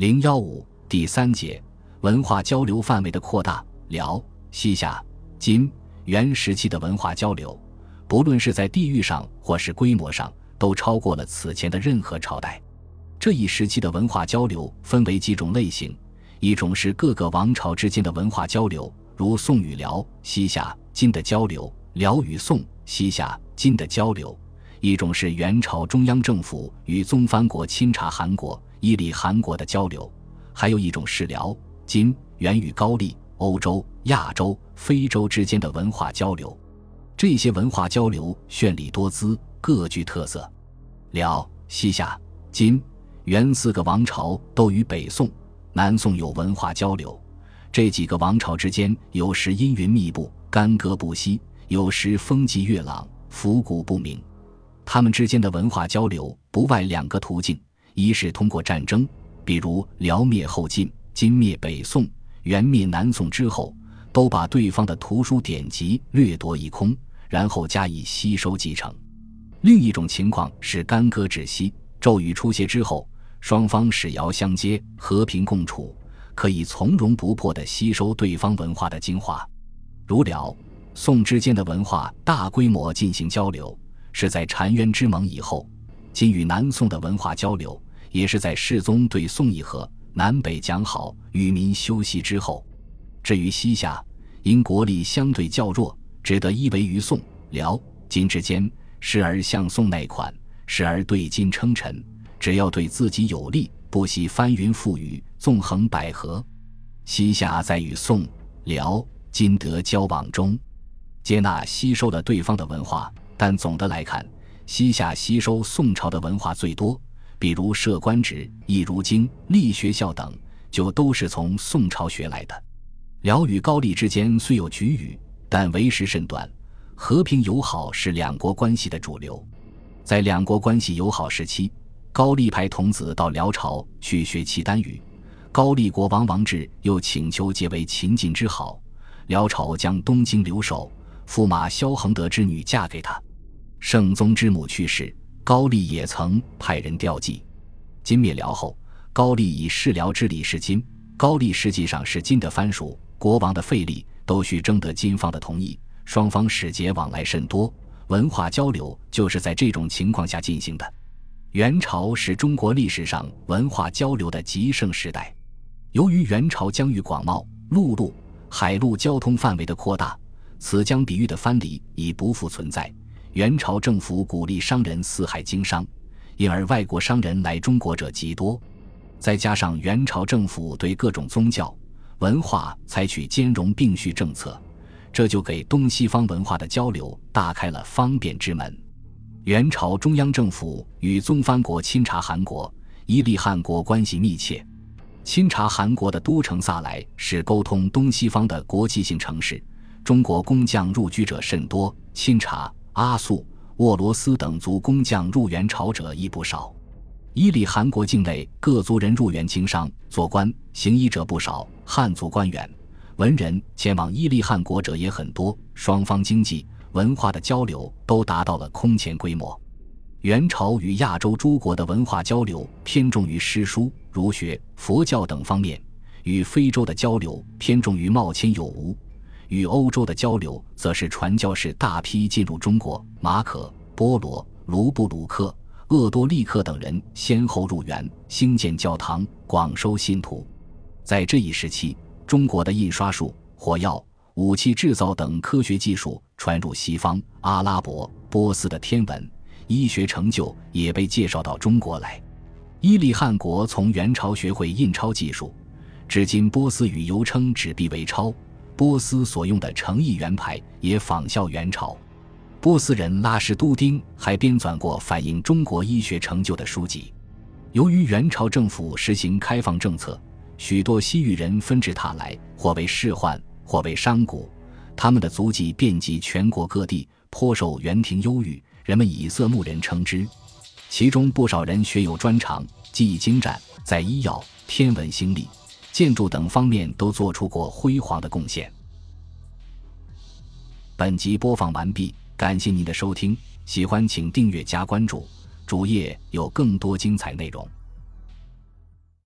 零幺五第三节文化交流范围的扩大。辽、西夏、金、元时期的文化交流，不论是在地域上或是规模上，都超过了此前的任何朝代。这一时期的文化交流分为几种类型：一种是各个王朝之间的文化交流，如宋与辽、西夏、金的交流；辽与宋、西夏、金的交流；一种是元朝中央政府与宗藩国钦察韩国、伊犁汗国的交流；还有一种是辽、金、元与高丽、欧洲、亚洲、非洲之间的文化交流。这些文化交流绚丽多姿，各具特色。辽、西夏、金。元四个王朝都与北宋、南宋有文化交流，这几个王朝之间有时阴云密布、干戈不息，有时风急月朗、伏古不明。他们之间的文化交流不外两个途径：一是通过战争，比如辽灭后晋、金灭北宋、元灭南宋之后，都把对方的图书典籍掠夺一空，然后加以吸收继承；另一种情况是干戈止息。骤雨初歇之后，双方使遥相接，和平共处，可以从容不迫地吸收对方文化的精华。如辽、宋之间的文化大规模进行交流，是在澶渊之盟以后；金与南宋的文化交流，也是在世宗对宋议和、南北讲好、与民休息之后。至于西夏，因国力相对较弱，只得依偎于宋、辽、金之间，时而向宋贷款。时而对金称臣，只要对自己有利，不惜翻云覆雨、纵横捭阖。西夏在与宋、辽、金德交往中，接纳吸收了对方的文化，但总的来看，西夏吸收宋朝的文化最多，比如设官职、一如经、立学校等，就都是从宋朝学来的。辽与高丽之间虽有龃龉，但为时甚短，和平友好是两国关系的主流。在两国关系友好时期，高丽派童子到辽朝去学契丹语，高丽国王王志又请求结为秦晋之好，辽朝将东京留守，驸马萧恒德之女嫁给他。圣宗之母去世，高丽也曾派人调集。金灭辽后，高丽以世辽之礼事金，高丽实际上是金的藩属，国王的费力都需征得金方的同意，双方使节往来甚多。文化交流就是在这种情况下进行的。元朝是中国历史上文化交流的极盛时代。由于元朝疆域广袤，陆路、海路交通范围的扩大，此将比喻的藩篱已不复存在。元朝政府鼓励商人四海经商，因而外国商人来中国者极多。再加上元朝政府对各种宗教、文化采取兼容并蓄政策。这就给东西方文化的交流打开了方便之门。元朝中央政府与宗藩国钦察汗国、伊利汗国关系密切。钦察汗国的都城萨莱是沟通东西方的国际性城市，中国工匠入居者甚多。钦察、阿速、沃罗斯等族工匠入元朝者亦不少。伊利汗国境内各族人入元经商、做官、行医者不少，汉族官员。文人前往伊利汗国者也很多，双方经济文化的交流都达到了空前规模。元朝与亚洲诸国的文化交流偏重于诗书、儒学、佛教等方面；与非洲的交流偏重于贸迁有无；与欧洲的交流则是传教士大批进入中国，马可、波罗、卢布鲁克、鄂多利克等人先后入园，兴建教堂，广收信徒。在这一时期。中国的印刷术、火药、武器制造等科学技术传入西方，阿拉伯、波斯的天文、医学成就也被介绍到中国来。伊利汗国从元朝学会印钞技术，至今波斯语犹称纸币为钞。波斯所用的诚意圆牌也仿效元朝。波斯人拉什都丁还编纂过反映中国医学成就的书籍。由于元朝政府实行开放政策。许多西域人纷至沓来，或为仕宦，或为商贾，他们的足迹遍及全国各地，颇受园庭优遇，人们以色目人称之。其中不少人学有专长，技艺精湛，在医药、天文、星历、建筑等方面都做出过辉煌的贡献。本集播放完毕，感谢您的收听，喜欢请订阅加关注，主页有更多精彩内容。